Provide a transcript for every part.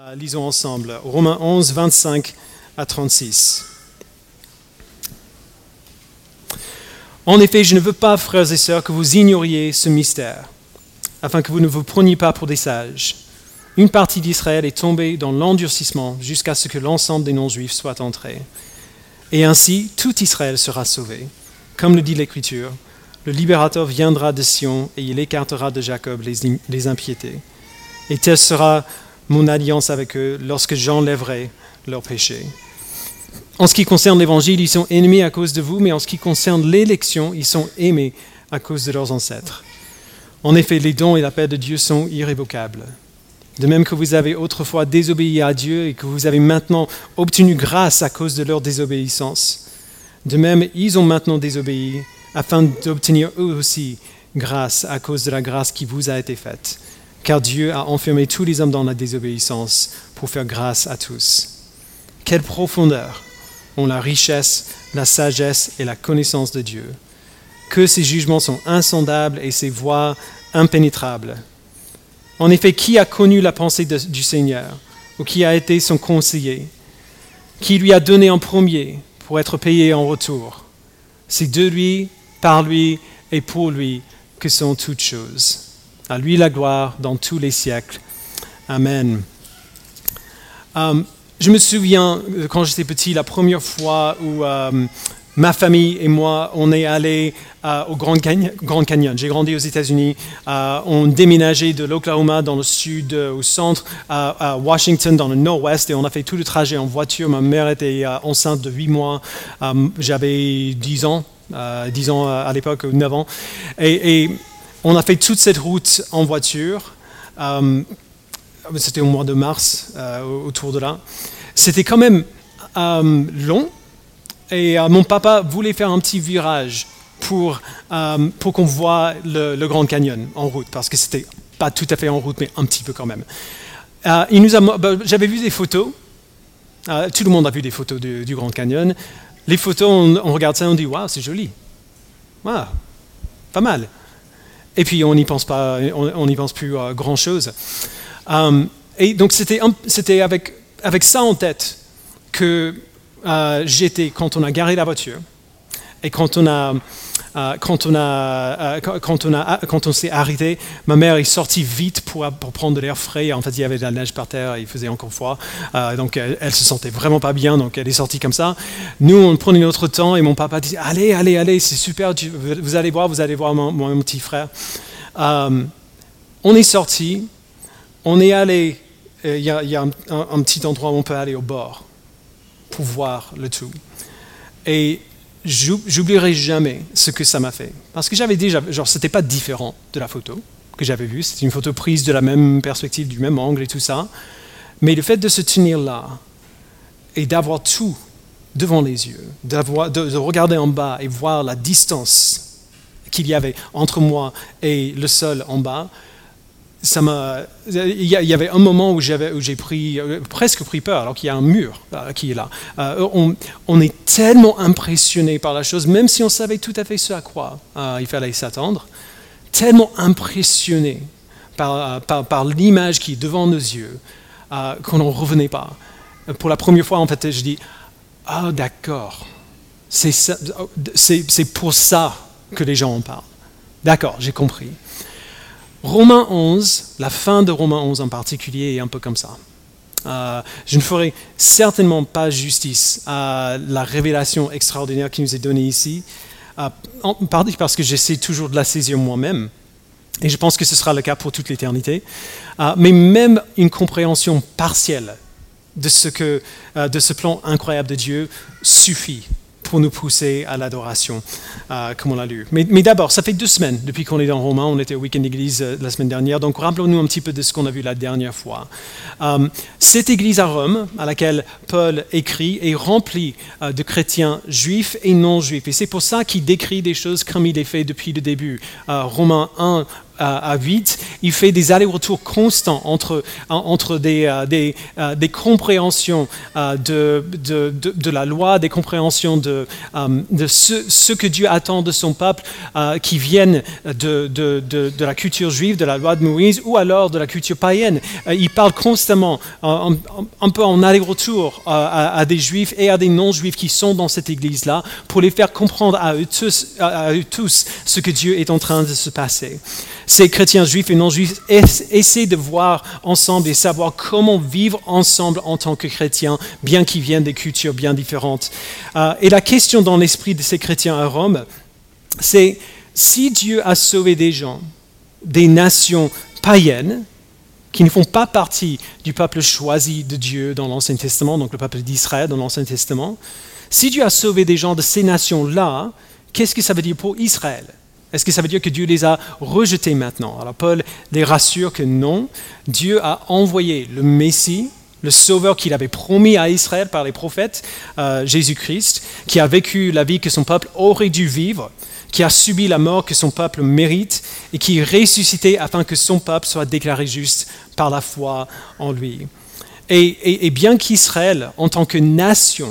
Euh, lisons ensemble. Romains 11, 25 à 36. En effet, je ne veux pas, frères et sœurs, que vous ignoriez ce mystère, afin que vous ne vous preniez pas pour des sages. Une partie d'Israël est tombée dans l'endurcissement jusqu'à ce que l'ensemble des non-juifs soit entré. Et ainsi, tout Israël sera sauvé. Comme le dit l'Écriture, le libérateur viendra de Sion et il écartera de Jacob les, les impiétés. Et telle sera mon alliance avec eux lorsque j'enlèverai leurs péchés. En ce qui concerne l'Évangile, ils sont ennemis à cause de vous, mais en ce qui concerne l'élection, ils sont aimés à cause de leurs ancêtres. En effet, les dons et la paix de Dieu sont irrévocables. De même que vous avez autrefois désobéi à Dieu et que vous avez maintenant obtenu grâce à cause de leur désobéissance, de même, ils ont maintenant désobéi afin d'obtenir eux aussi grâce à cause de la grâce qui vous a été faite car Dieu a enfermé tous les hommes dans la désobéissance pour faire grâce à tous. Quelle profondeur ont la richesse, la sagesse et la connaissance de Dieu. Que ses jugements sont insondables et ses voies impénétrables. En effet, qui a connu la pensée du Seigneur ou qui a été son conseiller Qui lui a donné en premier pour être payé en retour? C'est de lui, par lui et pour lui que sont toutes choses. À lui la gloire dans tous les siècles. Amen. Euh, je me souviens, euh, quand j'étais petit, la première fois où euh, ma famille et moi, on est allés au Grand Canyon. J'ai grandi aux États-Unis. on déménageait de l'Oklahoma dans le sud, au centre, à Washington dans le nord-ouest, et on a fait tout le trajet en voiture. Ma mère était enceinte de 8 mois. J'avais 10 ans, 10 ans à l'époque, 9 ans. Et, et on a fait toute cette route en voiture. Euh, c'était au mois de mars, euh, autour de là. C'était quand même euh, long. Et mon papa voulait faire un petit virage pour, pour qu'on voit le, Grand Canyon en route, parce que c'était pas tout à fait en route, mais un petit peu quand même. bah, j'avais vu des photos. tout le monde a vu des photos du, Grand Canyon. Les photos, on, regarde ça, on dit waouh, c'est joli. Waouh, pas mal et puis on n'y pense pas, on n'y pense plus grand chose. Euh, et donc c'était, avec, avec ça en tête que euh, j'étais quand on a garé la voiture et quand on a quand on a quand on a quand on s'est arrêté, ma mère est sortie vite pour, pour prendre l'air frais. En fait, il y avait de la neige par terre, il faisait encore froid, donc elle, elle, se sentait vraiment pas bien, donc elle est sortie comme ça. Nous, on prenait notre temps et mon papa dit allez, allez, allez, c'est super, vous allez voir, vous allez voir mon, mon petit frère. Euh, on est sorti, on est allé, euh, il y a, un, petit endroit où on peut aller au bord pour voir le tout. Et j'oublierai jamais ce que ça m'a fait. Parce que j'avais déjà, genre, c'était pas différent de la photo que j'avais vue. C'était une photo prise de la même perspective, du même angle et tout ça. Mais le fait de se tenir là et d'avoir tout devant les yeux, de, de regarder en bas et voir la distance qu'il y avait entre moi et le sol en bas, il y avait un moment où, j'ai euh, presque pris peur, alors qu'il y a un mur euh, qui est là. Euh, on, est tellement impressionné par la chose, même si on savait tout à fait ce à quoi il fallait s'attendre, tellement impressionné par, par, l'image qui est devant nos yeux, qu'on n'en revenait pas. Pour la première fois, en fait, je dis, ah d'accord, c'est pour ça que les gens en parlent. D'accord, j'ai compris. Romains 11, la fin de Romains 11 en particulier est un peu comme ça. Euh, je ne ferai certainement pas justice à la révélation extraordinaire qui nous est donnée ici, euh, parce que j'essaie toujours de la saisir moi-même, et je pense que ce sera le cas pour toute l'éternité, euh, mais même une compréhension partielle de ce plan incroyable de Dieu suffit pour nous pousser à l'adoration, euh, comme on l'a lu. Mais, d'abord, ça fait deux semaines depuis qu'on est dans Romain, on était au week-end d'église euh, la semaine dernière, donc rappelons-nous un petit peu de ce qu'on a vu la dernière fois. Euh, cette église à Rome, à laquelle Paul écrit, est remplie de chrétiens juifs et non juifs, et c'est pour ça qu'il décrit des choses comme il les fait depuis le début. Romains 1 à 8, il fait des allers-retours constants entre, entre des, euh, des, euh, des compréhensions euh, de, de, de, la loi, des compréhensions de, ce, ce, que Dieu attend de son peuple qui viennent de, la culture juive, de la loi de Moïse, ou alors de la culture païenne. il parle constamment, un, peu en aller-retour à, des juifs et à des non-juifs qui sont dans cette église-là, pour les faire comprendre à eux, tous, à eux tous ce que Dieu est en train de se passer ces chrétiens juifs et non juifs essaient de voir ensemble et savoir comment vivre ensemble en tant que chrétiens, bien qu'ils viennent des cultures bien différentes. Euh, et la question dans l'esprit de ces chrétiens à Rome, c'est si Dieu a sauvé des gens, des nations païennes, qui ne font pas partie du peuple choisi de Dieu dans l'Ancien Testament, donc le peuple d'Israël dans l'Ancien Testament, si Dieu a sauvé des gens de ces nations-là, qu'est-ce que ça veut dire pour Israël? Est-ce que ça veut dire que Dieu les a rejetés maintenant? Alors Paul les rassure que non, Dieu a envoyé le Messie, le Sauveur qu'il avait promis à Israël par les prophètes, euh, Jésus-Christ, qui a vécu la vie que son peuple aurait dû vivre, qui a subi la mort que son peuple mérite et qui est ressuscité afin que son peuple soit déclaré juste par la foi en lui. Et, et bien qu'Israël, en tant que nation,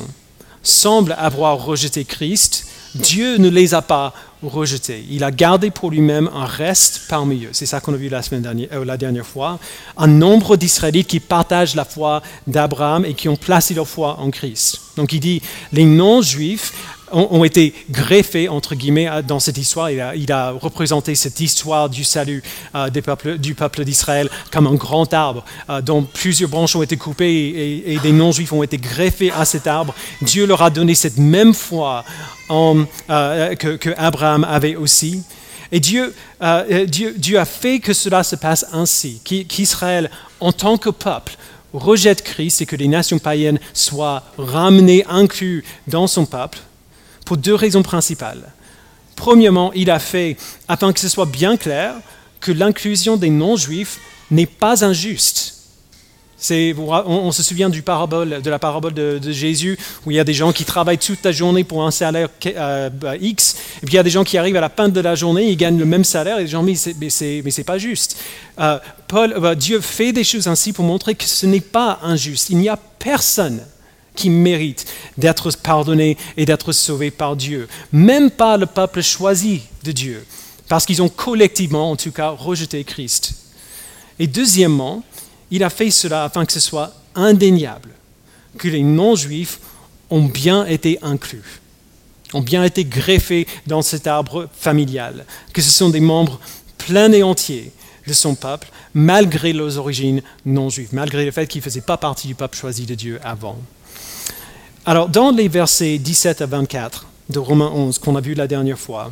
semble avoir rejeté Christ, Dieu ne les a pas rejetés. Il a gardé pour lui-même un reste parmi eux. C'est ça qu'on a vu la, semaine dernière, euh, la dernière fois. Un nombre d'Israélites qui partagent la foi d'Abraham et qui ont placé leur foi en Christ. Donc il dit, les non-juifs ont, été greffés, entre guillemets, dans cette histoire. Il a, représenté cette histoire du salut euh, du peuple d'Israël comme un grand arbre euh, dont plusieurs branches ont été coupées et, des non-juifs ont été greffés à cet arbre. Dieu leur a donné cette même foi euh, que, Abraham avait aussi. Et Dieu, Dieu, Dieu, a fait que cela se passe ainsi, qu'Israël, en tant que peuple, rejette Christ et que les nations païennes soient ramenées, inclus dans son peuple, pour deux raisons principales. Premièrement, il a fait, afin que ce soit bien clair, que l'inclusion des non-juifs n'est pas injuste on, se souvient du parabole, de la parabole de, Jésus où il y a des gens qui travaillent toute la journée pour un salaire euh, X, et puis il y a des gens qui arrivent à la fin de la journée, ils gagnent le même salaire, et les gens disent mais c'est, pas juste. Euh, Paul, bah, Dieu fait des choses ainsi pour montrer que ce n'est pas injuste. Il n'y a personne qui mérite d'être pardonné et d'être sauvé par Dieu, même pas le peuple choisi de Dieu, parce qu'ils ont collectivement, en tout cas, rejeté Christ. Et deuxièmement, il a fait cela afin que ce soit indéniable que les non-juifs ont bien été inclus, ont bien été greffés dans cet arbre familial, que ce sont des membres pleins et entiers de son peuple, malgré leurs origines non-juives, malgré le fait qu'ils ne faisaient pas partie du peuple choisi de Dieu avant. Alors, dans les versets 17 à 24 de Romains 11 qu'on a vu la dernière fois,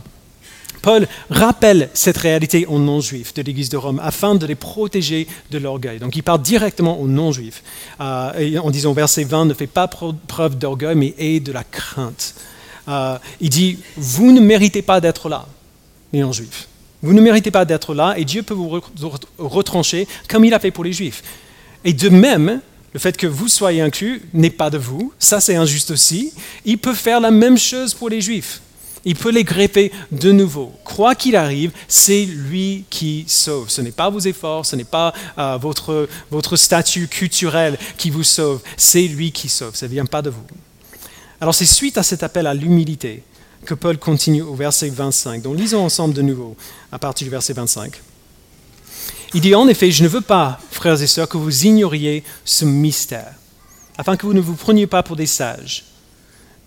Paul rappelle cette réalité aux non-juifs de l'Église de Rome afin de les protéger de l'orgueil. Donc il parle directement aux non-juifs euh, en disant verset 20, ne fais pas preuve d'orgueil, mais aie de la crainte. Euh, il dit, vous ne méritez pas d'être là, les non-juifs. Vous ne méritez pas d'être là et Dieu peut vous retrancher comme il a fait pour les juifs. Et de même, le fait que vous soyez inclus n'est pas de vous, ça c'est injuste aussi. Il peut faire la même chose pour les juifs il peut les greffer de nouveau. Quoi qu'il arrive, c'est lui qui sauve. Ce n'est pas vos efforts, ce n'est pas euh, votre, votre statut culturel qui vous sauve, c'est lui qui sauve, ça ne vient pas de vous. Alors c'est suite à cet appel à l'humilité que Paul continue au verset 25. Donc lisons ensemble de nouveau à partir du verset 25. Il dit en effet, je ne veux pas, frères et sœurs, que vous ignoriez ce mystère, afin que vous ne vous preniez pas pour des sages.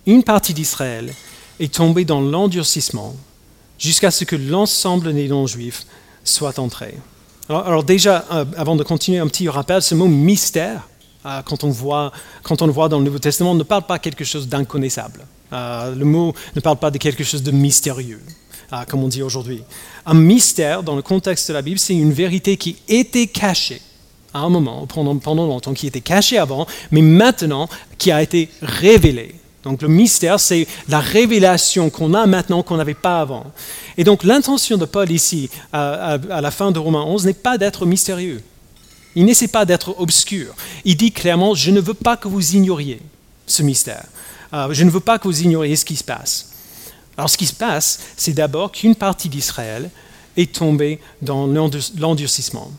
Une partie d'Israël est tombé dans l'endurcissement jusqu'à ce que l'ensemble des non-juifs soit entré. Alors, déjà, euh, avant de continuer, un petit rappel, ce mot mystère, euh, quand, on voit, le voit dans le Nouveau Testament, ne parle pas quelque chose d'inconnaissable. Euh, le mot ne parle pas de quelque chose de mystérieux, comme on dit aujourd'hui. Un mystère, dans le contexte de la Bible, c'est une vérité qui était cachée à un moment, pendant, pendant longtemps, qui était cachée avant, mais maintenant qui a été révélée donc le mystère, c'est la révélation qu'on a maintenant qu'on n'avait pas avant. Et donc l'intention de Paul ici, à, la fin de Romains 11, n'est pas d'être mystérieux. Il n'essaie pas d'être obscur. Il dit clairement, je ne veux pas que vous ignoriez ce mystère. Euh, je ne veux pas que vous ignoriez ce qui se passe. Alors ce qui se passe, c'est d'abord qu'une partie d'Israël est tombé dans l'endurcissement.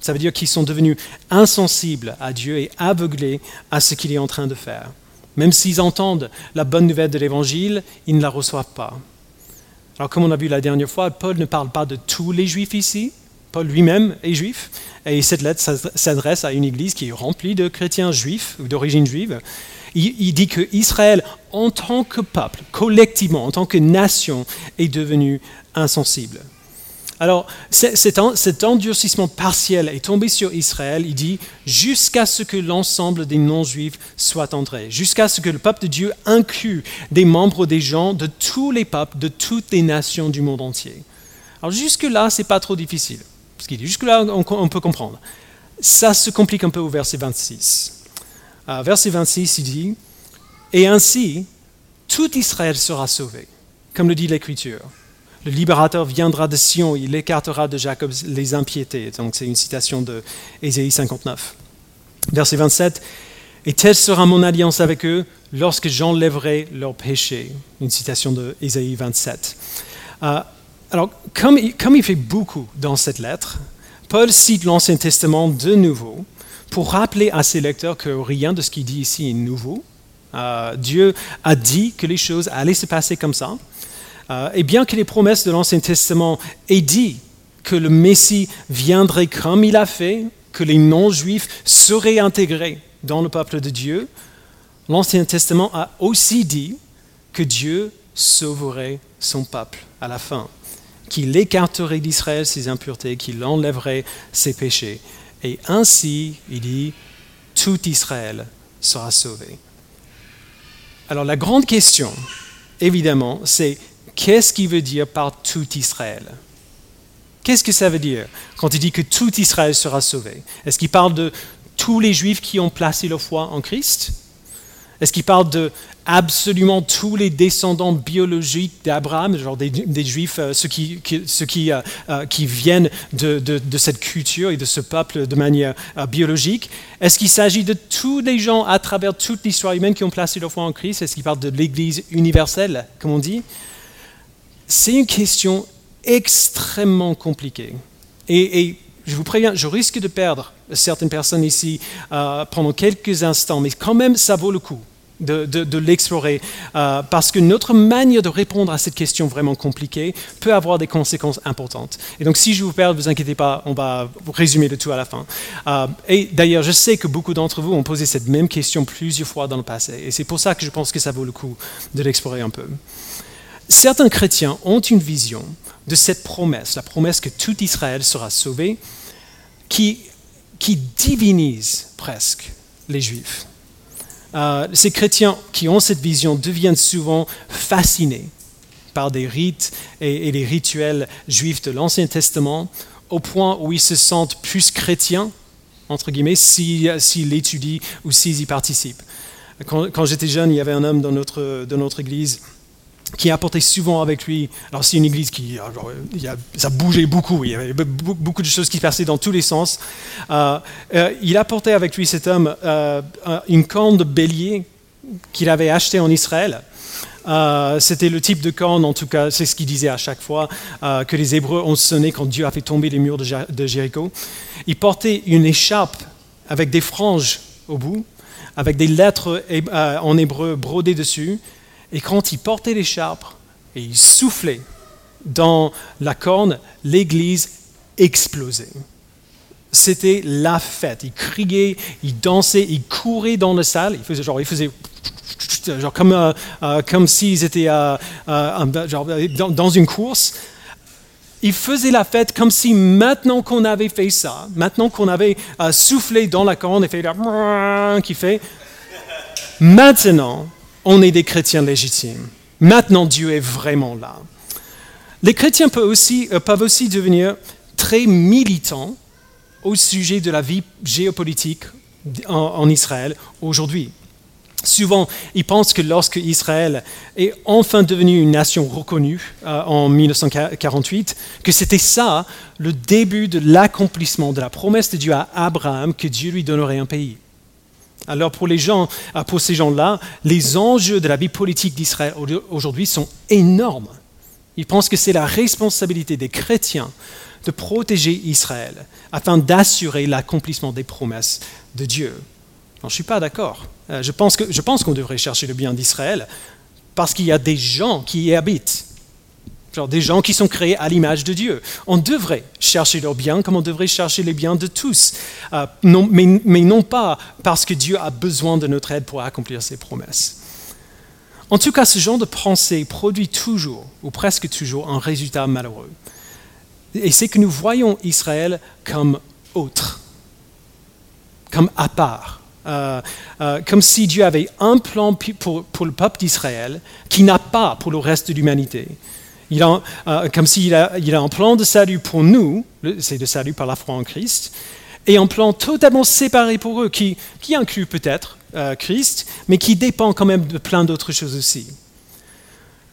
Ça veut dire qu'ils sont devenus insensibles à Dieu et aveuglés à ce qu'il est en train de faire. Même s'ils entendent la bonne nouvelle de l'Évangile, ils ne la reçoivent pas. Alors comme on a vu la dernière fois, Paul ne parle pas de tous les juifs ici. Paul lui-même est juif. Et cette lettre s'adresse à une église qui est remplie de chrétiens juifs ou d'origine juive. Il, dit que Israël, en tant que peuple, collectivement, en tant que nation, est devenu insensible. Alors, cet endurcissement partiel est tombé sur Israël, il dit, jusqu'à ce que l'ensemble des non-juifs soient entrés, jusqu'à ce que le peuple de Dieu inclue des membres des gens de tous les peuples, de toutes les nations du monde entier. Alors jusque-là, ce n'est pas trop difficile, parce qu'il dit, jusque-là, on, peut comprendre. Ça se complique un peu au verset 26. Euh, verset 26, il dit, Et ainsi, tout Israël sera sauvé, comme le dit l'Écriture. Le libérateur viendra de Sion, il écartera de Jacob les impiétés. Donc c'est une citation de Ésaïe 59. Verset 27. Et telle sera mon alliance avec eux lorsque j'enlèverai leurs péchés. Une citation de Ésaïe 27. Euh, alors, comme il fait beaucoup dans cette lettre, Paul cite l'Ancien Testament de nouveau pour rappeler à ses lecteurs que rien de ce qu'il dit ici est nouveau. Euh, Dieu a dit que les choses allaient se passer comme ça. Euh, et bien que les promesses de l'Ancien Testament aient dit que le Messie viendrait comme il a fait, que les non-juifs seraient intégrés dans le peuple de Dieu, l'Ancien Testament a aussi dit que Dieu sauverait son peuple à la fin, qu'il écarterait d'Israël ses impuretés, qu'il enlèverait ses péchés. Et ainsi, il dit, tout Israël sera sauvé. Alors la grande question, évidemment, c'est qu'est-ce qu'il veut dire par tout Israël? Qu'est-ce que ça veut dire quand il dit que tout Israël sera sauvé? Est-ce qu'il parle de tous les Juifs qui ont placé leur foi en Christ? Est-ce qu'il parle de absolument tous les descendants biologiques d'Abraham, genre des, Juifs, euh, ceux, qui, euh, euh, viennent de, de, cette culture et de ce peuple de manière biologique? Est-ce qu'il s'agit de tous les gens à travers toute l'histoire humaine qui ont placé leur foi en Christ? Est-ce qu'il parle de l'Église universelle, comme on dit? C'est une question extrêmement compliquée. Et, je vous préviens, je risque de perdre certaines personnes ici euh, pendant quelques instants, mais quand même, ça vaut le coup de, l'explorer, euh, parce que notre manière de répondre à cette question vraiment compliquée peut avoir des conséquences importantes. Et donc, si je vous perds, ne vous inquiétez pas, on va résumer le tout à la fin. Euh, et d'ailleurs, je sais que beaucoup d'entre vous ont posé cette même question plusieurs fois dans le passé, et c'est pour ça que je pense que ça vaut le coup de l'explorer un peu. Certains chrétiens ont une vision de cette promesse, la promesse que tout Israël sera sauvé, qui, qui divinise presque les Juifs. Euh, ces chrétiens qui ont cette vision deviennent souvent fascinés par des rites et, les rituels juifs de l'Ancien Testament, au point où ils se sentent plus chrétiens, entre guillemets, s'ils l'étudient ou s'ils y participent. Quand, quand j'étais jeune, il y avait un homme dans notre, dans notre église qui apportait souvent avec lui. Alors c'est une église qui, euh, ça bougeait beaucoup, il y avait beaucoup de choses qui passaient dans tous les sens. Euh, euh, il apportait avec lui cet homme une corne de bélier qu'il avait acheté en Israël. C'était le type de corne, en tout cas, c'est ce qu'il disait à chaque fois, que les Hébreux ont sonné quand Dieu a fait tomber les murs de, Jéricho. Il portait une écharpe avec des franges au bout, avec des lettres en hébreu brodées dessus, et quand il portait l'écharpe et il soufflait dans la corne, l'église explosait. C'était la fête. Il criait, il dansait, il courait dans la salle. Il faisait genre, il faisait genre comme, euh, euh, comme s'ils étaient euh, dans, une course. Il faisait la fête comme si maintenant qu'on avait fait ça, maintenant qu'on avait soufflé dans la corne et fait qui fait, maintenant on est des chrétiens légitimes. Maintenant, Dieu est vraiment là. Les chrétiens peuvent aussi, euh, devenir très militants au sujet de la vie géopolitique en, Israël aujourd'hui. Souvent, ils pensent que lorsque Israël est enfin devenu une nation reconnue euh, en 1948, que c'était ça le début de l'accomplissement de la promesse de Dieu à Abraham que Dieu lui donnerait un pays. Alors euh, pour ces gens-là, les enjeux de la vie politique d'Israël aujourd'hui sont énormes. Il pense que c'est la responsabilité des chrétiens de protéger Israël afin d'assurer l'accomplissement des promesses de Dieu. je ne suis pas d'accord. Euh, je pense qu'on devrait chercher le bien d'Israël parce qu'il y a des gens qui y habitent. Des gens qui sont créés à l'image de Dieu. On devrait chercher leur bien comme on devrait chercher les biens de tous, euh, mais, non pas parce que Dieu a besoin de notre aide pour accomplir ses promesses. En tout cas, ce genre de pensée produit toujours, ou presque toujours, un résultat malheureux. Et c'est que nous voyons Israël comme autre, comme à part. Euh, euh, comme si Dieu avait un plan pour, le peuple d'Israël qui n'a pas pour le reste de l'humanité. Il a, euh, comme s'il a, il a un plan de salut pour nous, c'est le salut par la foi en Christ, et un plan totalement séparé pour eux, qui, qui inclut peut-être Christ, mais qui dépend quand même de plein d'autres choses aussi.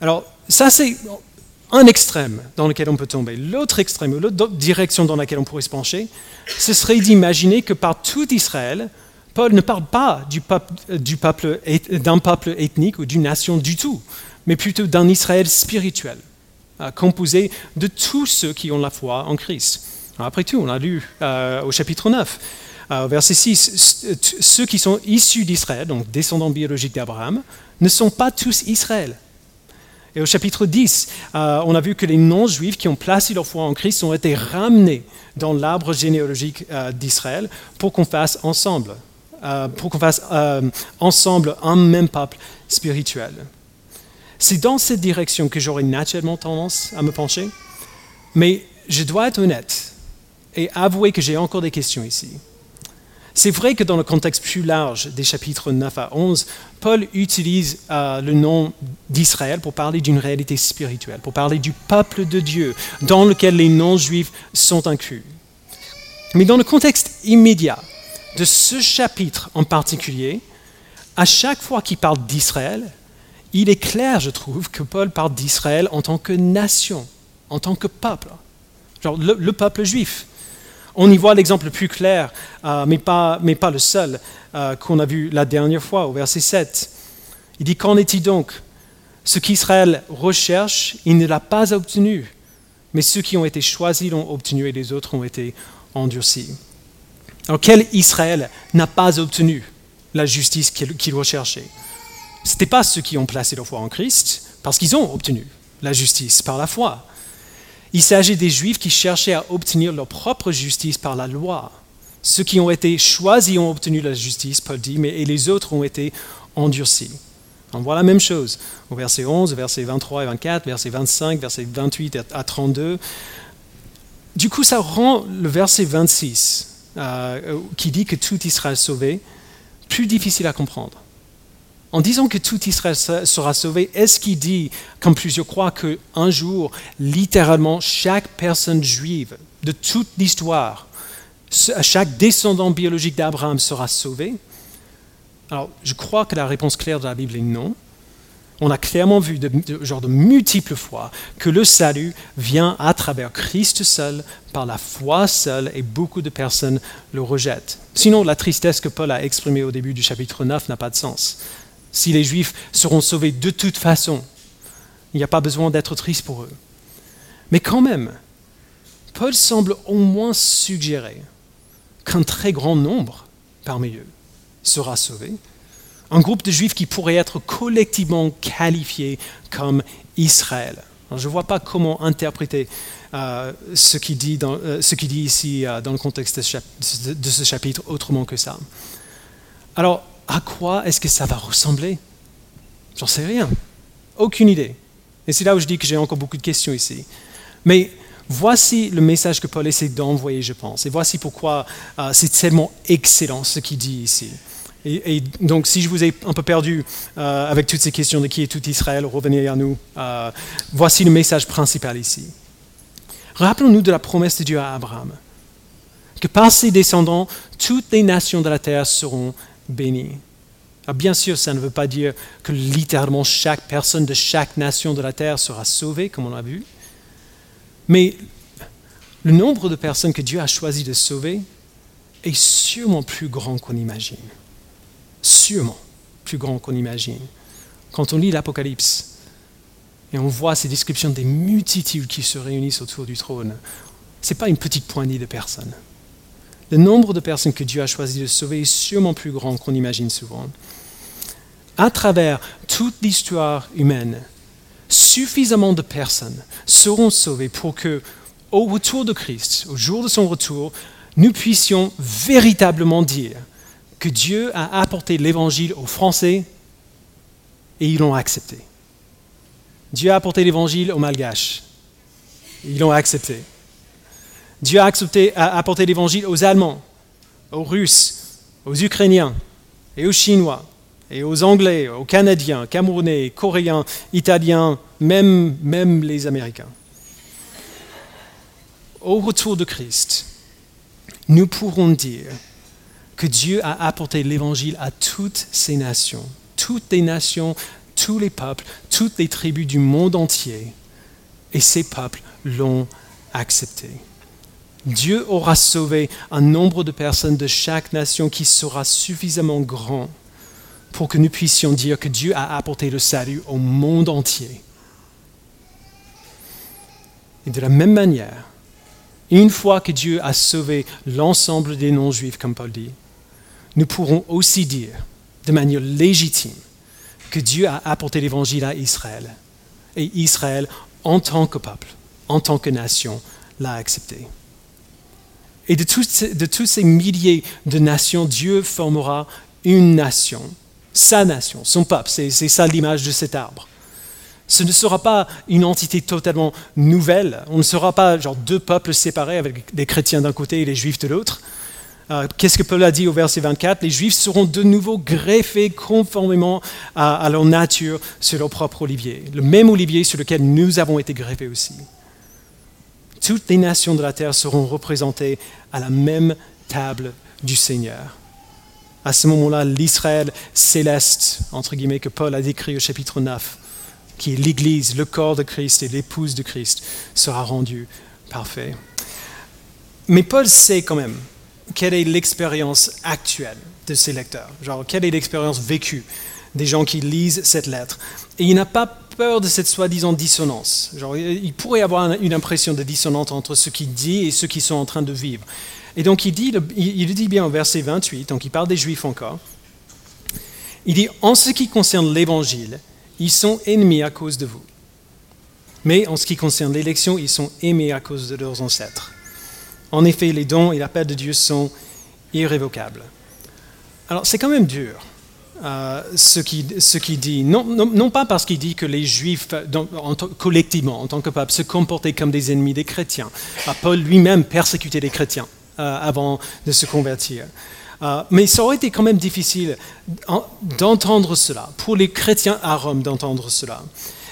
Alors, ça c'est un extrême dans lequel on peut tomber. L'autre extrême, ou l'autre direction dans laquelle on pourrait se pencher, ce serait d'imaginer que par tout Israël, Paul ne parle pas du peuple, d'un peuple ethnique ou d'une nation du tout, mais plutôt d'un Israël spirituel, euh, composé de tous ceux qui ont la foi en Christ. après tout, on a lu euh, au chapitre 9, euh, verset 6, ceux qui sont issus d'Israël, donc descendants biologiques d'Abraham, ne sont pas tous Israël. Et au chapitre 10, on a vu que les non-juifs qui ont placé leur foi en Christ ont été ramenés dans l'arbre généalogique d'Israël pour qu'on fasse ensemble euh, pour qu'on fasse euh, ensemble un même peuple spirituel. C'est dans cette direction que j'aurais naturellement tendance à me pencher, mais je dois être honnête et avouer que j'ai encore des questions ici. C'est vrai que dans le contexte plus large des chapitres 9 à 11, Paul utilise euh, le nom d'Israël pour parler d'une réalité spirituelle, pour parler du peuple de Dieu dans lequel les non-juifs sont inclus. Mais dans le contexte immédiat, de ce chapitre en particulier, à chaque fois qu'il parle d'Israël, il est clair, je trouve, que Paul parle d'Israël en tant que nation, en tant que peuple, genre le, peuple juif. On y voit l'exemple le plus clair, euh, mais, pas, mais, pas, le seul, euh, qu'on a vu la dernière fois au verset 7. Il dit Qu'en est-il donc? Ce qu'Israël recherche, il ne l'a pas obtenu, mais ceux qui ont été choisis l'ont obtenu et les autres ont été endurcis. Alors quel Israël n'a pas obtenu la justice qu'il recherchait? Ce n'était pas ceux qui ont placé leur foi en Christ, parce qu'ils ont obtenu la justice par la foi. Il s'agit des Juifs qui cherchaient à obtenir leur propre justice par la loi. Ceux qui ont été choisis ont obtenu la justice, Paul dit, mais et les autres ont été endurcis. On voit la même chose au verset 11, verset 23 et 24, verset 25, verset 28 à 32. Du coup, ça rend le verset 26 euh, qui dit que tout Israël sauvé, plus difficile à comprendre. En disant que tout Israël sera sauvé, est-ce qu'il dit, comme plusieurs croient, qu'un jour, littéralement, chaque personne juive de toute l'histoire, chaque descendant biologique d'Abraham sera sauvé? Alors, je crois que la réponse claire de la Bible est non. On a clairement vu de, genre de multiples fois que le salut vient à travers Christ seul, par la foi seule, et beaucoup de personnes le rejettent. Sinon, la tristesse que Paul a exprimée au début du chapitre 9 n'a pas de sens. Si les Juifs seront sauvés de toute façon, il n'y a pas besoin d'être triste pour eux. Mais quand même, Paul semble au moins suggérer qu'un très grand nombre parmi eux sera sauvé un groupe de juifs qui pourrait être collectivement qualifié comme Israël. je ne vois pas comment interpréter euh, ce qu'il dit, euh, dit, ici euh, dans le contexte de ce chapitre autrement que ça. Alors, à quoi est-ce que ça va ressembler? J'en sais rien. Aucune idée. Et c'est là où je dis que j'ai encore beaucoup de questions ici. Mais voici le message que Paul essaie d'envoyer, je pense. Et voici pourquoi c'est tellement excellent ce qu'il dit ici. Et, donc, si je vous ai un peu perdu euh, avec toutes ces questions de qui est tout Israël, revenez à nous. Euh, voici le message principal ici. Rappelons-nous de la promesse de Dieu à Abraham, que par ses descendants, toutes les nations de la terre seront bénies. bien sûr, ça ne veut pas dire que littéralement chaque personne de chaque nation de la terre sera sauvée, comme on a vu, mais le nombre de personnes que Dieu a choisi de sauver est sûrement plus grand qu'on imagine sûrement plus grand qu'on imagine. Quand on lit l'Apocalypse, et on voit ces descriptions des multitudes qui se réunissent autour du trône, ce n'est pas une petite poignée de personnes. Le nombre de personnes que Dieu a choisi de sauver est sûrement plus grand qu'on imagine souvent. À travers toute l'histoire humaine, suffisamment de personnes seront sauvées pour que, au retour de Christ, au jour de son retour, nous puissions véritablement dire que Dieu a apporté l'évangile aux Français et ils l'ont accepté. Dieu a apporté l'évangile aux Malgaches. Ils l'ont accepté. Dieu a, apporté l'évangile aux Allemands, aux Russes, aux Ukrainiens et aux Chinois et aux Anglais, aux Canadiens, Camerounais, Coréens, Italiens, même, même les Américains. Au retour de Christ, nous pourrons dire que Dieu a apporté l'évangile à toutes ces nations, toutes les nations, tous les peuples, toutes les tribus du monde entier, et ces peuples l'ont accepté. Dieu aura sauvé un nombre de personnes de chaque nation qui sera suffisamment grand pour que nous puissions dire que Dieu a apporté le salut au monde entier. Et de la même manière, une fois que Dieu a sauvé l'ensemble des non-juifs, comme Paul dit, nous pourrons aussi dire de manière légitime que Dieu a apporté l'évangile à Israël. Et Israël, en tant que peuple, en tant que nation, l'a accepté. Et de, tous ces milliers de nations, Dieu formera une nation, sa nation, son peuple. C'est ça l'image de cet arbre. Ce ne sera pas une entité totalement nouvelle. On ne sera pas genre deux peuples séparés avec des chrétiens d'un côté et les juifs de l'autre. Euh, qu'est-ce que Paul a dit au verset 24 Les juifs seront de nouveau greffés conformément à, leur nature sur leur propre olivier, le même olivier sur lequel nous avons été greffés aussi. Toutes les nations de la terre seront représentées à la même table du Seigneur. À ce moment-là, l'Israël céleste, entre guillemets, que Paul a décrit au chapitre 9, qui est l'Église, le corps de Christ et l'épouse de Christ, sera rendu parfait. Mais Paul sait quand même quelle est l'expérience actuelle de ces lecteurs, genre quelle est l'expérience vécue des gens qui lisent cette lettre. Et il n'a pas peur de cette soi-disant dissonance. Genre, il pourrait avoir une impression de dissonance entre ce qu'il dit et ce qu'ils sont en train de vivre. Et donc il dit, il dit bien au verset 28, donc il parle des Juifs encore. Il dit, en ce qui concerne l'Évangile, ils sont ennemis à cause de vous. Mais en ce qui concerne l'élection, ils sont aimés à cause de leurs ancêtres. En effet, les dons et la paix de Dieu sont irrévocables. Alors c'est quand même dur. Euh, ce qu'il dit, non, non, pas parce qu'il dit que les Juifs, collectivement, en tant que peuple, se comportaient comme des ennemis des chrétiens. Euh, Paul lui-même persécutait les chrétiens euh, avant de se convertir. mais ça aurait été quand même difficile d'entendre cela, pour les chrétiens à Rome d'entendre cela.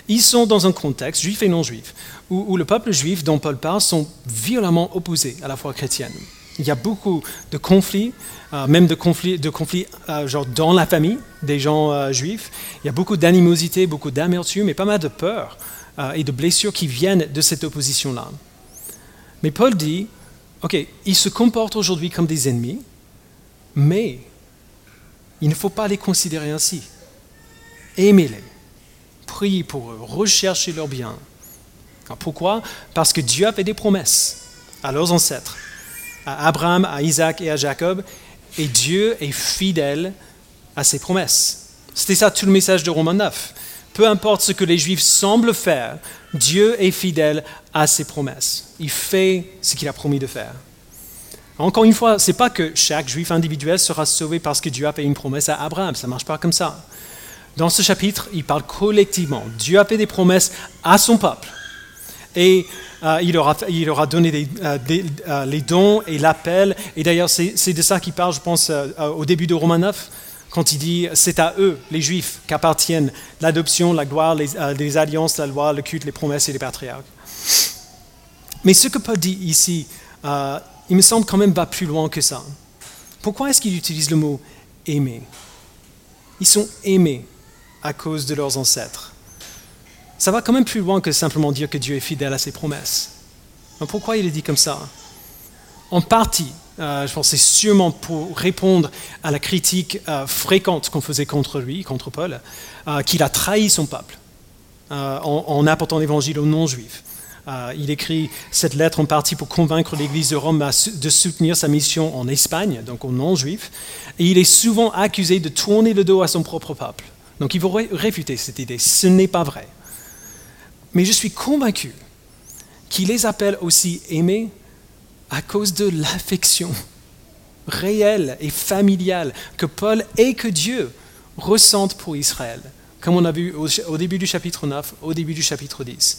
Ils sont dans un contexte, juif et non juif, où, le peuple juif dont Paul parle sont violemment opposés à la foi chrétienne. Il y a beaucoup de conflits, euh, même de conflits, de conflits euh, genre dans la famille des gens euh, juifs. Il y a beaucoup d'animosité, beaucoup d'amertume et pas mal de peur et de blessures qui viennent de cette opposition-là. Mais Paul dit, OK, ils se comportent aujourd'hui comme des ennemis, mais il ne faut pas les considérer ainsi. Aimez-les, priez pour eux, recherchez leur bien. Pourquoi? Parce que Dieu a fait des promesses à leurs ancêtres à Abraham, à Isaac et à Jacob, et Dieu est fidèle à ses promesses. C'était ça tout le message de Romains 9. Peu importe ce que les Juifs semblent faire, Dieu est fidèle à ses promesses. Il fait ce qu'il a promis de faire. Encore une fois, ce n'est pas que chaque Juif individuel sera sauvé parce que Dieu a fait une promesse à Abraham. Ça ne marche pas comme ça. Dans ce chapitre, il parle collectivement. Dieu a fait des promesses à son peuple. Et euh, il, aura, donné euh, euh, les dons et l'appel. Et d'ailleurs, c'est de ça qu'il parle, je pense, au début de Romains 9, quand il dit c'est à eux, les Juifs, qu'appartiennent l'adoption, la gloire, les, alliances, la loi, le culte, les promesses et les patriarches. Mais ce que Paul dit ici, il me semble quand même va plus loin que ça. Pourquoi est-ce qu'il utilise le mot aimer Ils sont aimés à cause de leurs ancêtres ça va quand même plus loin que simplement dire que Dieu est fidèle à ses promesses. pourquoi il est dit comme ça? En partie, euh, je pense c'est sûrement pour répondre à la critique euh, fréquente qu'on faisait contre lui, contre Paul, euh, qu'il a trahi son peuple. en, apportant l'évangile aux non-juifs. Il écrit cette lettre en partie pour convaincre l'Église de Rome de soutenir sa mission en Espagne, donc aux non-juifs. Et il est souvent accusé de tourner le dos à son propre peuple. Donc il faut réfuter cette idée. Ce n'est pas vrai. Mais je suis convaincu qu'il les appelle aussi aimés à cause de l'affection réelle et familiale que Paul et que Dieu ressentent pour Israël, comme on a vu au début du chapitre 9, au début du chapitre 10.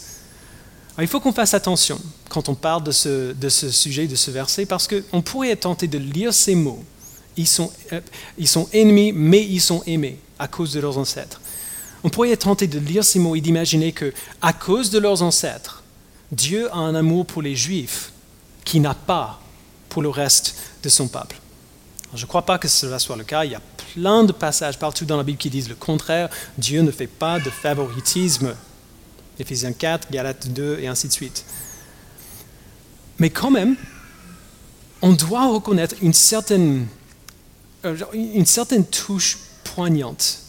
il faut qu'on fasse attention quand on parle de ce, sujet, de ce verset, parce qu'on pourrait être tenté de lire ces mots. Euh, ils sont ennemis, mais ils sont aimés à cause de leurs ancêtres. On pourrait tenté de lire ces mots et d'imaginer que, à cause de leurs ancêtres, Dieu a un amour pour les Juifs qui n'a pas pour le reste de son peuple. je ne crois pas que cela soit le cas. Il y a plein de passages partout dans la Bible qui disent le contraire. Dieu ne fait pas de favoritisme. Éphésiens 4, Galates 2 et ainsi de suite. Mais quand même, on doit reconnaître une certaine, euh, une certaine touche poignante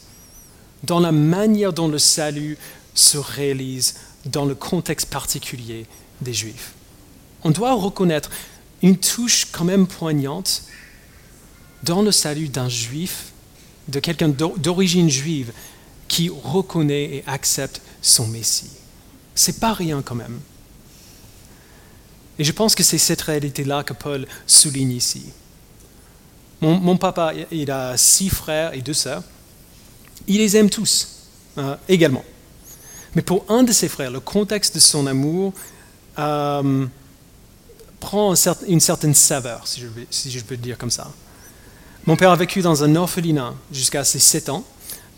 dans la manière dont le salut se réalise dans le contexte particulier des Juifs. On doit reconnaître une touche quand même poignante dans le salut d'un juif, de quelqu'un d'origine juive qui reconnaît et accepte son Messie. C'est pas rien quand même. Et je pense que c'est cette réalité-là que Paul souligne ici. Mon, papa, il a six frères et deux sœurs. Il les aime tous, euh, également. Mais pour un de ses frères, le contexte de son amour euh, prend une certaine saveur, si je, peux dire comme ça. Mon père a vécu dans un orphelinat jusqu'à ses 7 ans,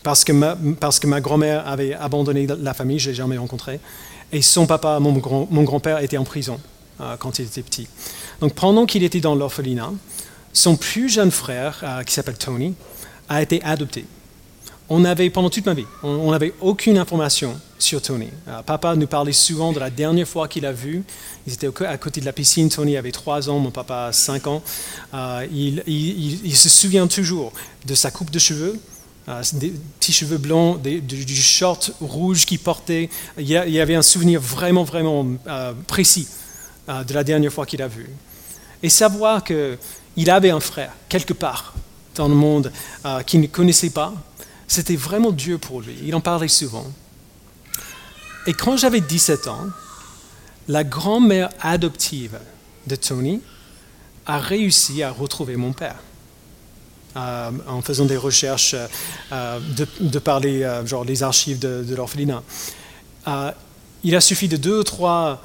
parce que ma, parce que ma grand-mère avait abandonné la famille, je ne l'ai jamais rencontré, et son papa, mon, grand, mon grand-père, était en prison euh, quand il était petit. Donc pendant qu'il était dans l'orphelinat, son plus jeune frère, qui s'appelle Tony, a été adopté on avait, pendant toute ma vie, on n'avait aucune information sur Tony. Euh, papa nous parlait souvent de la dernière fois qu'il a vu. Ils étaient à côté de la piscine. Tony avait 3 ans, mon papa a 5 ans. Euh, il, se souvient toujours de sa coupe de cheveux, euh, des petits cheveux blancs, du, short rouge qu'il portait. Il y, avait un souvenir vraiment, vraiment précis de la dernière fois qu'il a vu. Et savoir qu'il avait un frère quelque part dans le monde qu'il ne connaissait pas, c'était vraiment Dieu pour lui. Il en parlait souvent. Et quand j'avais 17 ans, la grand-mère adoptive de Tony a réussi à retrouver mon père. Euh, en faisant des recherches euh, de, parler, euh, genre les archives de, de l'orphelinat. il a suffi de deux ou trois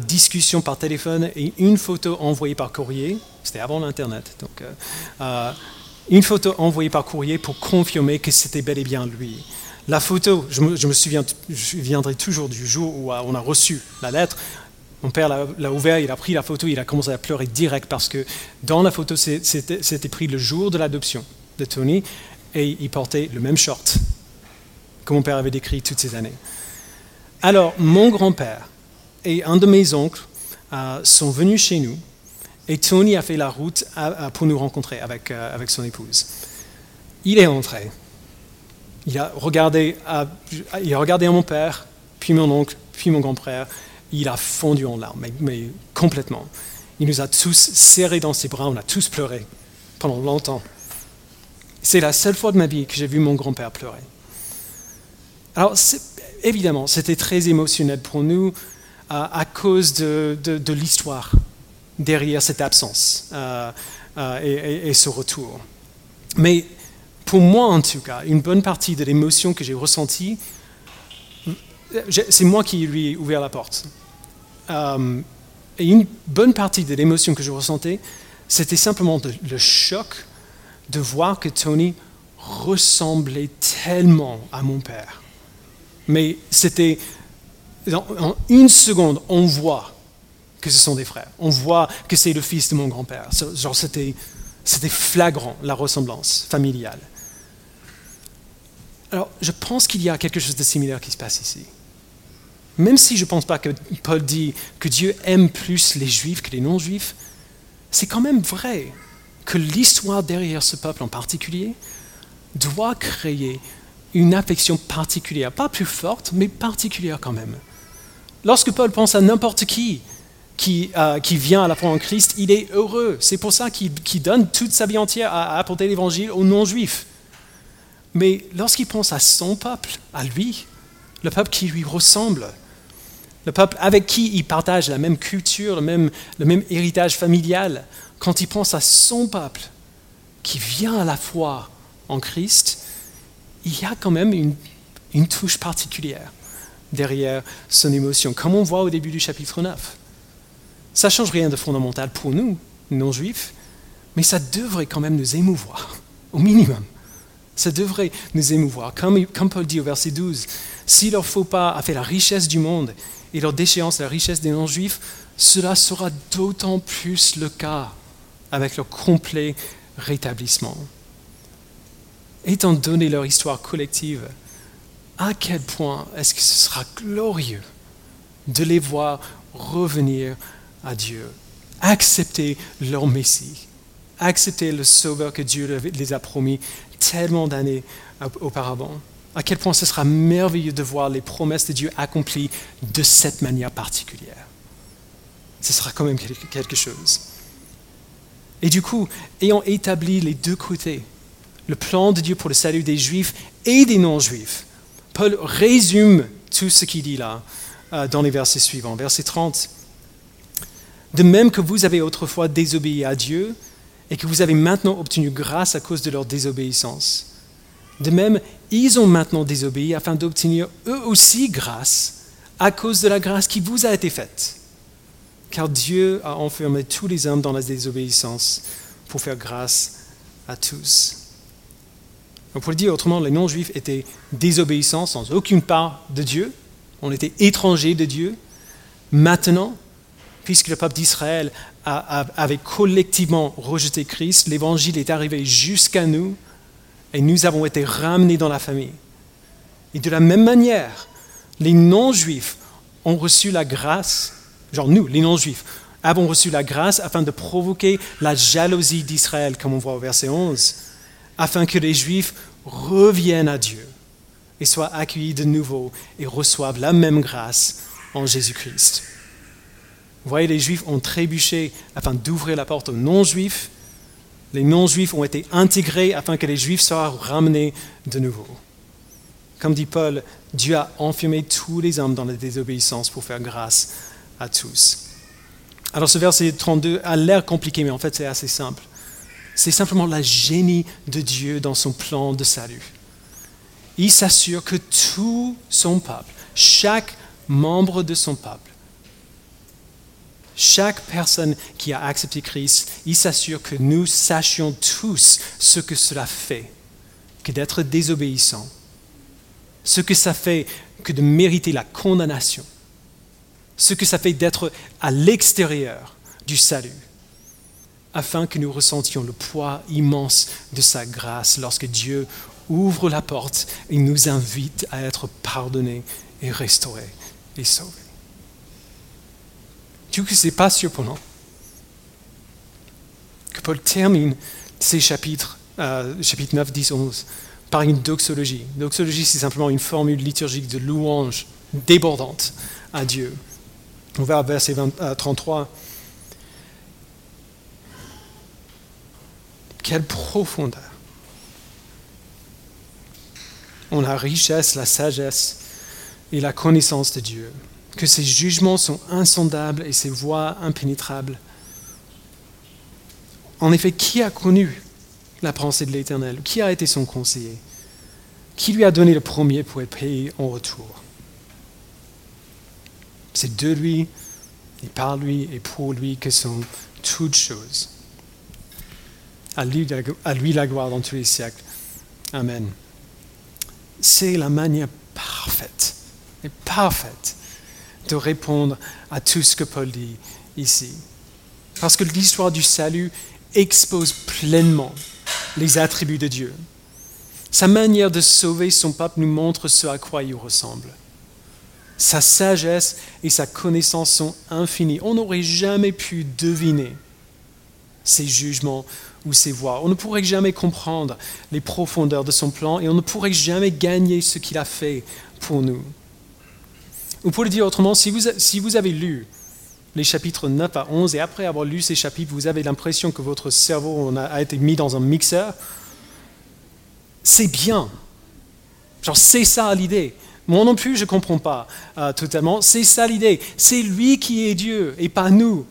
discussions par téléphone et une photo envoyée par courrier. C'était avant l'Internet. Donc, une photo envoyée par courrier pour confirmer que c'était bel et bien lui. La photo, je me, souviens, je viendrai toujours du jour où euh, on a reçu la lettre. Mon père l'a ouvert, il a pris la photo, il a commencé à pleurer direct parce que dans la photo, c'était pris le jour de l'adoption de Tony et il portait le même short que mon père avait décrit toutes ces années. Alors, mon grand-père et un de mes oncles euh, sont venus chez nous et Tony a fait la route pour nous rencontrer avec, euh, avec son épouse. Il est entré. Il a, regardé il a regardé mon père, puis mon oncle, puis mon grand-père. Il a fondu en larmes, mais, complètement. Il nous a tous serrés dans ses bras, on a tous pleuré pendant longtemps. C'est la seule fois de ma vie que j'ai vu mon grand-père pleurer. Alors, évidemment, c'était très émotionnel pour nous à cause de, de l'histoire derrière cette absence euh, euh, et, ce retour. Mais pour moi, en tout cas, une bonne partie de l'émotion que j'ai ressentie, c'est moi qui lui ai ouvert la porte. Euh, et une bonne partie de l'émotion que je ressentais, c'était simplement le choc de voir que Tony ressemblait tellement à mon père. Mais c'était, en une seconde, on voit que ce sont des frères. On voit que c'est le fils de mon grand-père. Genre, c'était, c'était flagrant, la ressemblance familiale. Alors, je pense qu'il y a quelque chose de similaire qui se passe ici. Même si je ne pense pas que Paul dit que Dieu aime plus les juifs que les non-juifs, c'est quand même vrai que l'histoire derrière ce peuple en particulier doit créer une affection particulière, pas plus forte, mais particulière quand même. Lorsque Paul pense à n'importe qui qui, euh, qui, vient à la foi en Christ, il est heureux. C'est pour ça qu'il donne toute sa vie entière à, apporter l'évangile aux non-juifs. Mais lorsqu'il pense à son peuple, à lui, le peuple qui lui ressemble, le peuple avec qui il partage la même culture, le même, le même héritage familial, quand il pense à son peuple qui vient à la foi en Christ, il y a quand même une, une touche particulière derrière son émotion, comme on voit au début du chapitre 9. Ça ne change rien de fondamental pour nous, non-juifs, mais ça devrait quand même nous émouvoir, au minimum. Ça devrait nous émouvoir. Comme, comme Paul dit au verset 12, si leur faux pas a fait la richesse du monde et leur déchéance la richesse des non-juifs, cela sera d'autant plus le cas avec leur complet rétablissement. Étant donné leur histoire collective, à quel point est-ce que ce sera glorieux de les voir revenir à Dieu, accepter leur Messie, accepter le Sauveur que Dieu les a promis tellement d'années auparavant. À quel point ce sera merveilleux de voir les promesses de Dieu accomplies de cette manière particulière. Ce sera quand même quelque chose. Et du coup, ayant établi les deux côtés, le plan de Dieu pour le salut des Juifs et des non-Juifs, Paul résume tout ce qu'il dit là euh, dans les versets suivants. Verset 30. De même que vous avez autrefois désobéi à Dieu et que vous avez maintenant obtenu grâce à cause de leur désobéissance. De même, ils ont maintenant désobéi afin d'obtenir eux aussi grâce à cause de la grâce qui vous a été faite. Car Dieu a enfermé tous les hommes dans la désobéissance pour faire grâce à tous. On pourrait dire autrement, les non-juifs étaient désobéissants sans aucune part de Dieu. On était étrangers de Dieu. Maintenant, puisque le peuple d'Israël avait collectivement rejeté Christ, l'évangile est arrivé jusqu'à nous et nous avons été ramenés dans la famille. Et de la même manière, les non-juifs ont reçu la grâce, genre nous, les non-juifs, avons reçu la grâce afin de provoquer la jalousie d'Israël, comme on voit au verset 11, afin que les juifs reviennent à Dieu et soient accueillis de nouveau et reçoivent la même grâce en Jésus-Christ. Vous voyez, les Juifs ont trébuché afin d'ouvrir la porte aux non-Juifs. Les non-Juifs ont été intégrés afin que les Juifs soient ramenés de nouveau. Comme dit Paul, Dieu a enfermé tous les hommes dans la désobéissance pour faire grâce à tous. Alors ce verset 32 a l'air compliqué, mais en fait c'est assez simple. C'est simplement la génie de Dieu dans son plan de salut. Il s'assure que tout son peuple, chaque membre de son peuple, chaque personne qui a accepté Christ, il s'assure que nous sachions tous ce que cela fait que d'être désobéissant, ce que ça fait que de mériter la condamnation, ce que ça fait d'être à l'extérieur du salut, afin que nous ressentions le poids immense de sa grâce lorsque Dieu ouvre la porte et nous invite à être pardonnés et restaurés et sauvés que ce n'est pas surprenant que Paul termine ses chapitres, euh, chapitres 9, 10, 11, par une doxologie. Doxologie, c'est simplement une formule liturgique de louange débordante à Dieu. On verra verset 33. Euh, Quelle profondeur. On a la richesse, la sagesse et la connaissance de Dieu que ses jugements sont insondables et ses voies impénétrables. En effet, qui a connu la pensée de l'Éternel? Qui a été son conseiller? Qui lui a donné le premier pour être payé en retour? C'est de lui, et par lui, et pour lui que sont toutes choses. À lui, à lui la gloire dans tous les siècles. Amen. C'est la manière parfaite, et parfaite de répondre à tout ce que Paul dit ici. Parce que l'histoire du salut expose pleinement les attributs de Dieu. Sa manière de sauver son peuple nous montre ce à quoi il ressemble. Sa sagesse et sa connaissance sont infinies. On n'aurait jamais pu deviner ses jugements ou ses voies. On ne pourrait jamais comprendre les profondeurs de son plan et on ne pourrait jamais gagner ce qu'il a fait pour nous. Ou pour le dire autrement, si vous, avez lu les chapitres 9 à 11 et après avoir lu ces chapitres, vous avez l'impression que votre cerveau a, été mis dans un mixeur, c'est bien. Genre, c'est ça l'idée. Moi non plus, je ne comprends pas euh, totalement. C'est ça l'idée. C'est lui qui est Dieu et pas nous.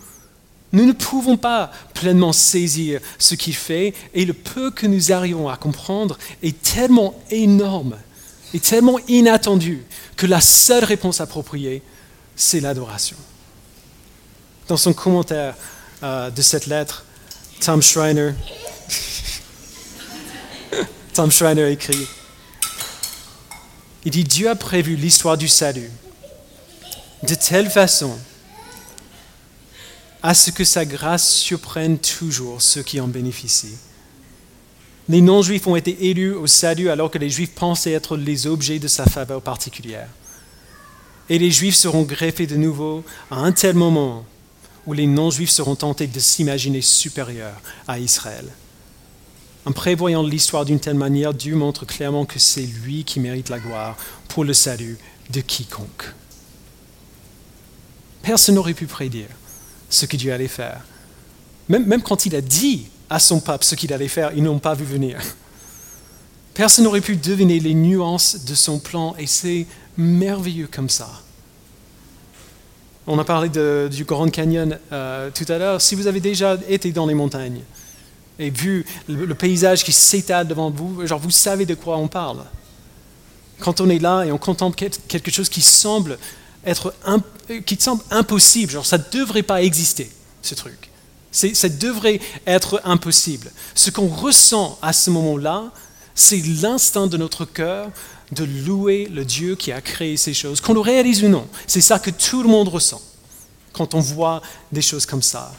Nous ne pouvons pas pleinement saisir ce qu'il fait et le peu que nous arrivons à comprendre est tellement énorme et tellement inattendu que la seule réponse appropriée, c'est l'adoration. Dans son commentaire euh, de cette lettre, Tom Schreiner, Tom Schreiner écrit, il dit, Dieu a prévu l'histoire du salut de telle façon à ce que sa grâce surprenne toujours ceux qui en bénéficient. Les non-juifs ont été élus au salut alors que les juifs pensaient être les objets de sa faveur particulière. Et les juifs seront greffés de nouveau à un tel moment où les non-juifs seront tentés de s'imaginer supérieurs à Israël. En prévoyant l'histoire d'une telle manière, Dieu montre clairement que c'est lui qui mérite la gloire pour le salut de quiconque. Personne n'aurait pu prédire ce que Dieu allait faire. Même, même quand il a dit à son peuple ce qu'il allait faire, ils n'ont pas vu venir. Personne n'aurait pu deviner les nuances de son plan et c'est merveilleux comme ça. On a parlé du Grand Canyon euh, tout à l'heure. Si vous avez déjà été dans les montagnes et vu le, paysage qui s'étale devant vous, genre vous savez de quoi on parle. Quand on est là et on contemple quelque chose qui semble être qui semble impossible. Genre, ça ne devrait pas exister, ce truc. Ça devrait être impossible. Ce qu'on ressent à ce moment-là, c'est l'instinct de notre cœur de louer le Dieu qui a créé ces choses, qu'on le réalise ou non. C'est ça que tout le monde ressent quand on voit des choses comme ça.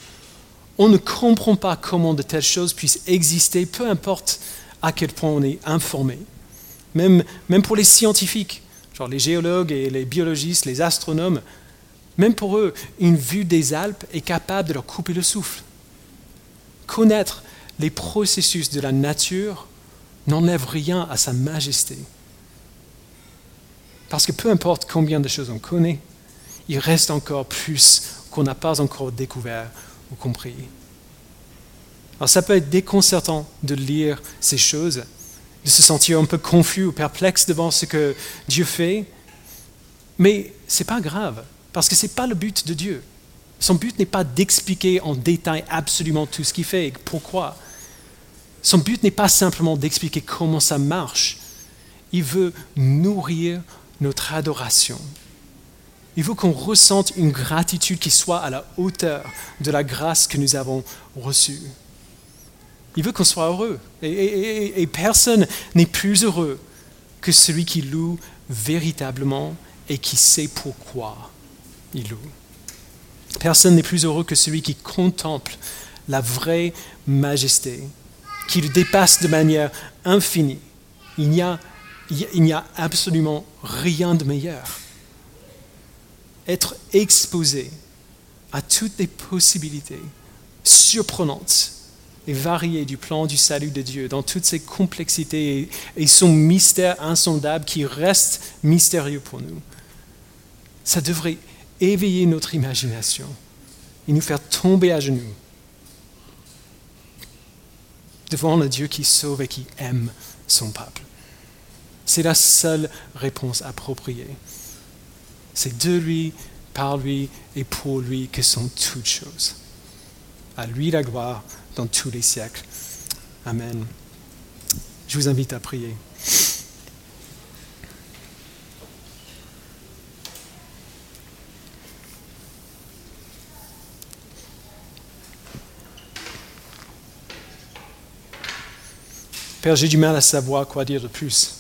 On ne comprend pas comment de telles choses puissent exister, peu importe à quel point on est informé. Même, même pour les scientifiques, genre les géologues et les biologistes, les astronomes, même pour eux, une vue des Alpes est capable de leur couper le souffle. Connaître les processus de la nature n'enlève rien à sa majesté. Parce que peu importe combien de choses on connaît, il reste encore plus qu'on n'a pas encore découvert ou compris. Alors ça peut être déconcertant de lire ces choses, de se sentir un peu confus ou perplexe devant ce que Dieu fait, mais ce n'est pas grave. Parce que ce n'est pas le but de Dieu. Son but n'est pas d'expliquer en détail absolument tout ce qu'il fait et pourquoi. Son but n'est pas simplement d'expliquer comment ça marche. Il veut nourrir notre adoration. Il veut qu'on ressente une gratitude qui soit à la hauteur de la grâce que nous avons reçue. Il veut qu'on soit heureux. Et, et personne n'est plus heureux que celui qui loue véritablement et qui sait pourquoi loue. Personne n'est plus heureux que celui qui contemple la vraie majesté, qui le dépasse de manière infinie. Il n'y a, il a absolument rien de meilleur. Être exposé à toutes les possibilités surprenantes et variées du plan du salut de Dieu, dans toutes ses complexités et son mystère insondable qui reste mystérieux pour nous. Ça devrait éveiller notre imagination et nous faire tomber à genoux devant le Dieu qui sauve et qui aime son peuple. C'est la seule réponse appropriée. C'est de lui, par lui et pour lui que sont toutes choses. À lui la gloire dans tous les siècles. Amen. Je vous invite à prier. Père, j'ai du mal à savoir quoi dire de plus.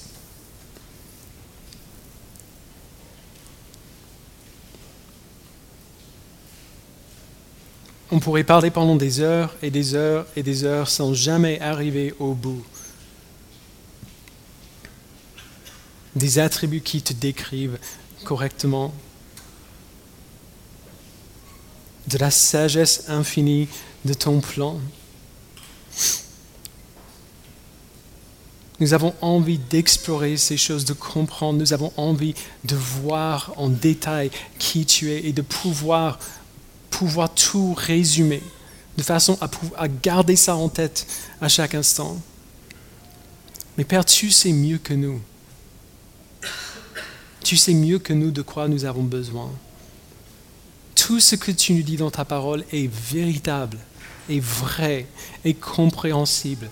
On pourrait parler pendant des heures et des heures et des heures sans jamais arriver au bout. Des attributs qui te décrivent correctement. De la sagesse infinie de ton plan. Nous avons envie d'explorer ces choses, de comprendre. Nous avons envie de voir en détail qui tu es et de pouvoir, pouvoir tout résumer de façon à, à garder ça en tête à chaque instant. Mais Père, tu sais mieux que nous. Tu sais mieux que nous de quoi nous avons besoin. Tout ce que tu nous dis dans ta parole est véritable, est vrai, est compréhensible.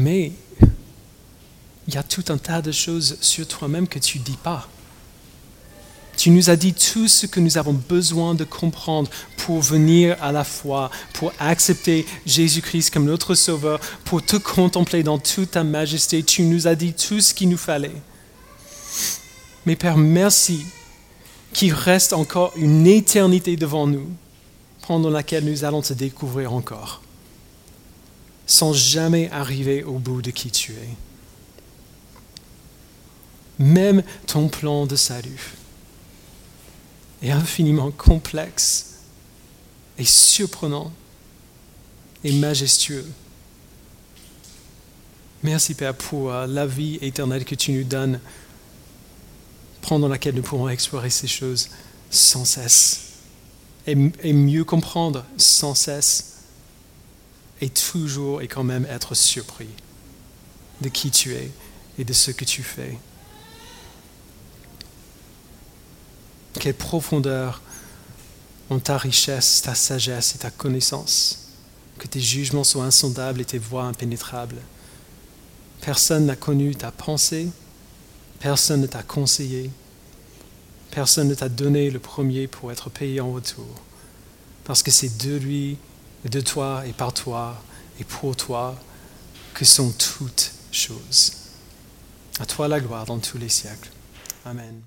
Mais il y a tout un tas de choses sur toi-même que tu ne dis pas. Tu nous as dit tout ce que nous avons besoin de comprendre pour venir à la foi, pour accepter Jésus-Christ comme notre Sauveur, pour te contempler dans toute ta majesté. Tu nous as dit tout ce qu'il nous fallait. Mais Père, merci qu'il reste encore une éternité devant nous, pendant laquelle nous allons te découvrir encore sans jamais arriver au bout de qui tu es. Même ton plan de salut est infiniment complexe et surprenant et majestueux. Merci Père pour euh, la vie éternelle que tu nous donnes, pendant laquelle nous pourrons explorer ces choses sans cesse et, et mieux comprendre sans cesse et toujours et quand même être surpris de qui tu es et de ce que tu fais. Quelle profondeur ont ta richesse, ta sagesse et ta connaissance, que tes jugements soient insondables et tes voies impénétrables. Personne n'a connu ta pensée, personne ne t'a conseillé, personne ne t'a donné le premier pour être payé en retour, parce que c'est de lui de toi et par toi et pour toi que sont toutes choses. À toi la gloire dans tous les siècles. Amen.